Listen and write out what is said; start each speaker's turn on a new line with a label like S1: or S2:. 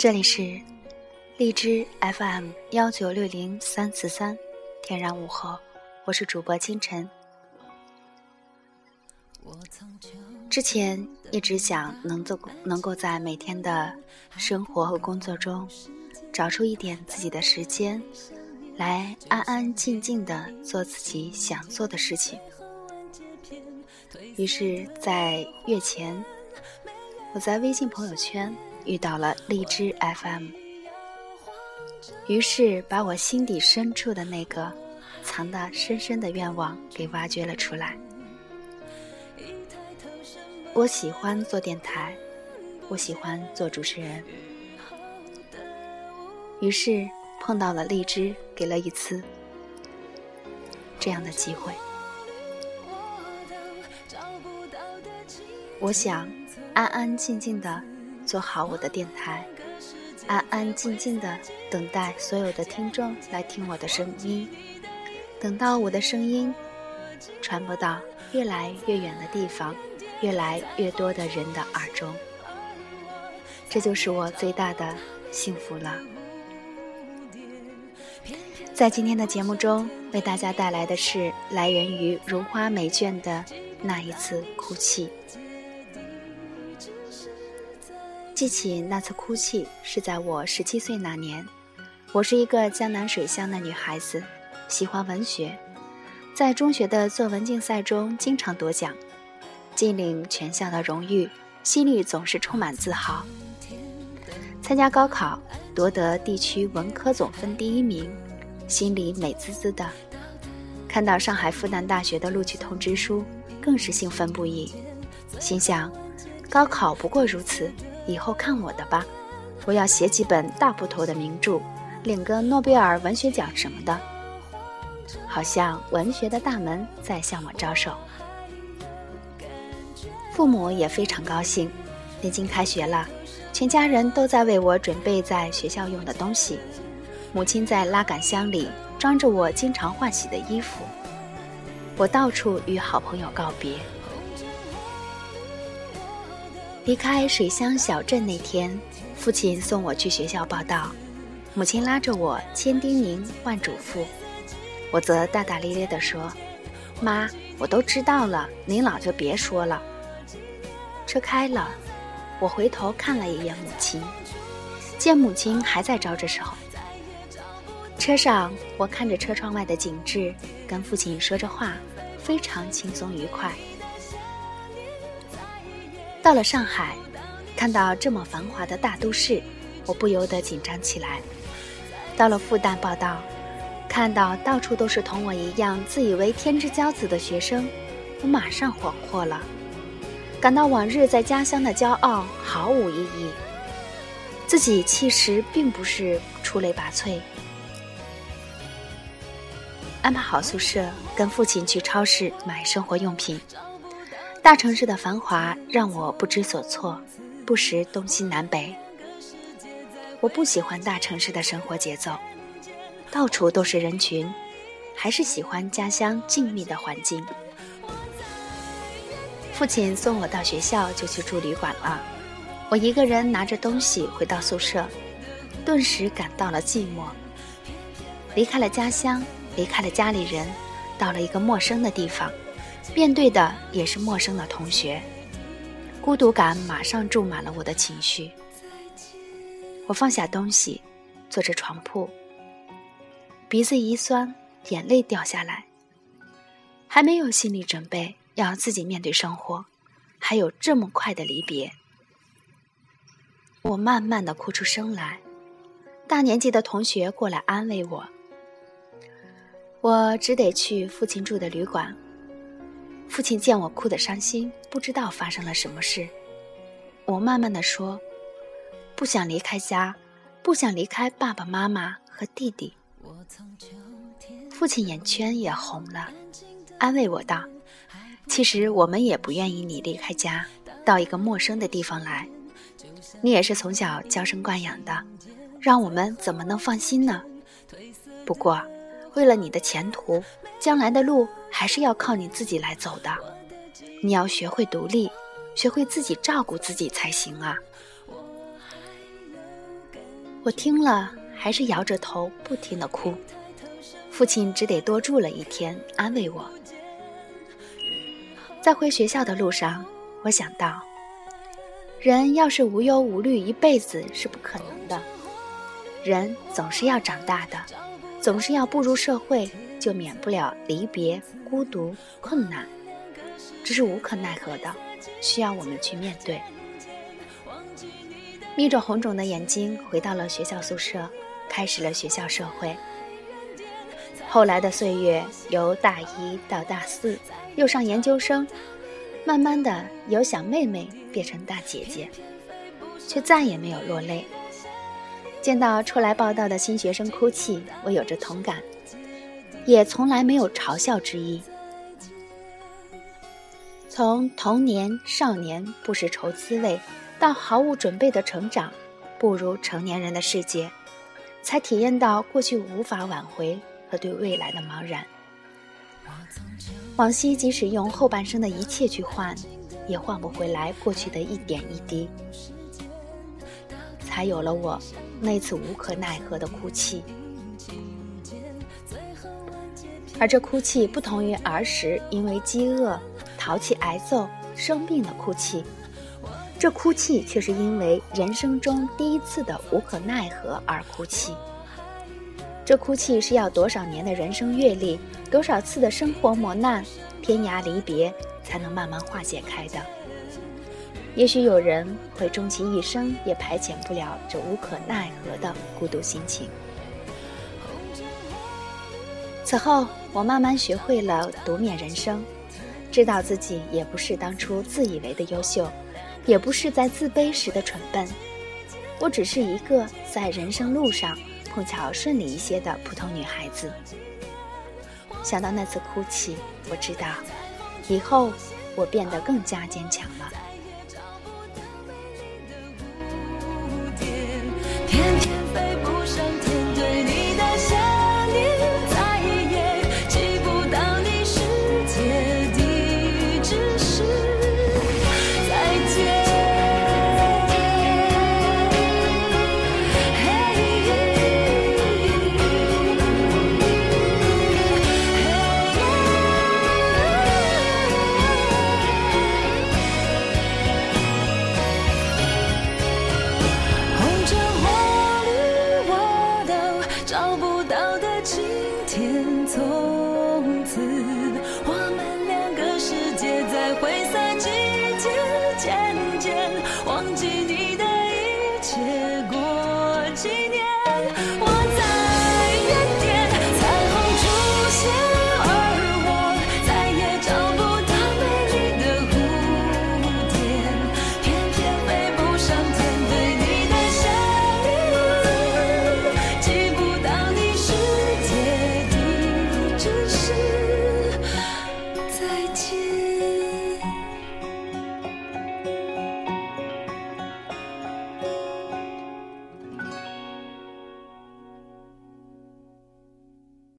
S1: 这里是荔枝 FM 幺九六零三四三，天然午后，我是主播清晨。之前一直想能够能够在每天的生活和工作中，找出一点自己的时间，来安安静静的做自己想做的事情。于是，在月前，我在微信朋友圈。遇到了荔枝 FM，于是把我心底深处的那个藏得深深的愿望给挖掘了出来。我喜欢做电台，我喜欢做主持人，于是碰到了荔枝，给了一次这样的机会。我想安安静静的。做好我的电台，安安静静的等待所有的听众来听我的声音，等到我的声音传播到越来越远的地方，越来越多的人的耳中，这就是我最大的幸福了。在今天的节目中，为大家带来的是来源于如花美眷的那一次哭泣。记起那次哭泣，是在我十七岁那年。我是一个江南水乡的女孩子，喜欢文学，在中学的作文竞赛中经常夺奖，尽领全校的荣誉，心里总是充满自豪。参加高考，夺得地区文科总分第一名，心里美滋滋的。看到上海复旦大学的录取通知书，更是兴奋不已，心想：高考不过如此。以后看我的吧，我要写几本大部头的名著，领个诺贝尔文学奖什么的。好像文学的大门在向我招手。父母也非常高兴。临近开学了，全家人都在为我准备在学校用的东西。母亲在拉杆箱里装着我经常换洗的衣服。我到处与好朋友告别。离开水乡小镇那天，父亲送我去学校报到，母亲拉着我，千叮咛万嘱咐，我则大大咧咧地说：“妈，我都知道了，您老就别说了。”车开了，我回头看了一眼母亲，见母亲还在招着手。车上，我看着车窗外的景致，跟父亲说着话，非常轻松愉快。到了上海，看到这么繁华的大都市，我不由得紧张起来。到了复旦报道，看到到处都是同我一样自以为天之骄子的学生，我马上恍惚了，感到往日在家乡的骄傲毫无意义。自己其实并不是出类拔萃。安排好宿舍，跟父亲去超市买生活用品。大城市的繁华让我不知所措，不识东西南北。我不喜欢大城市的生活节奏，到处都是人群，还是喜欢家乡静谧的环境。父亲送我到学校就去住旅馆了，我一个人拿着东西回到宿舍，顿时感到了寂寞。离开了家乡，离开了家里人，到了一个陌生的地方。面对的也是陌生的同学，孤独感马上注满了我的情绪。我放下东西，坐着床铺，鼻子一酸，眼泪掉下来。还没有心理准备，要自己面对生活，还有这么快的离别。我慢慢的哭出声来，大年纪的同学过来安慰我，我只得去父亲住的旅馆。父亲见我哭得伤心，不知道发生了什么事。我慢慢的说：“不想离开家，不想离开爸爸妈妈和弟弟。”父亲眼圈也红了，安慰我道：“其实我们也不愿意你离开家，到一个陌生的地方来。你也是从小娇生惯养的，让我们怎么能放心呢？不过，为了你的前途，将来的路。”还是要靠你自己来走的，你要学会独立，学会自己照顾自己才行啊！我听了，还是摇着头不停的哭。父亲只得多住了一天，安慰我。在回学校的路上，我想到，人要是无忧无虑一辈子是不可能的。人总是要长大的，总是要步入社会，就免不了离别、孤独、困难，这是无可奈何的，需要我们去面对。眯着红肿的眼睛回到了学校宿舍，开始了学校社会。后来的岁月，由大一到大四，又上研究生，慢慢的由小妹妹变成大姐姐，却再也没有落泪。见到出来报道的新学生哭泣，我有着同感，也从来没有嘲笑之意。从童年、少年不识愁滋味，到毫无准备的成长，步入成年人的世界，才体验到过去无法挽回。和对未来的茫然，往昔即使用后半生的一切去换，也换不回来过去的一点一滴，才有了我那次无可奈何的哭泣。而这哭泣不同于儿时因为饥饿、淘气挨揍、生病的哭泣，这哭泣却是因为人生中第一次的无可奈何而哭泣。这哭泣是要多少年的人生阅历，多少次的生活磨难，天涯离别，才能慢慢化解开的。也许有人会终其一生也排遣不了这无可奈何的孤独心情。此后，我慢慢学会了独面人生，知道自己也不是当初自以为的优秀，也不是在自卑时的蠢笨，我只是一个在人生路上。碰巧顺利一些的普通女孩子，想到那次哭泣，我知道，以后我变得更加坚强了。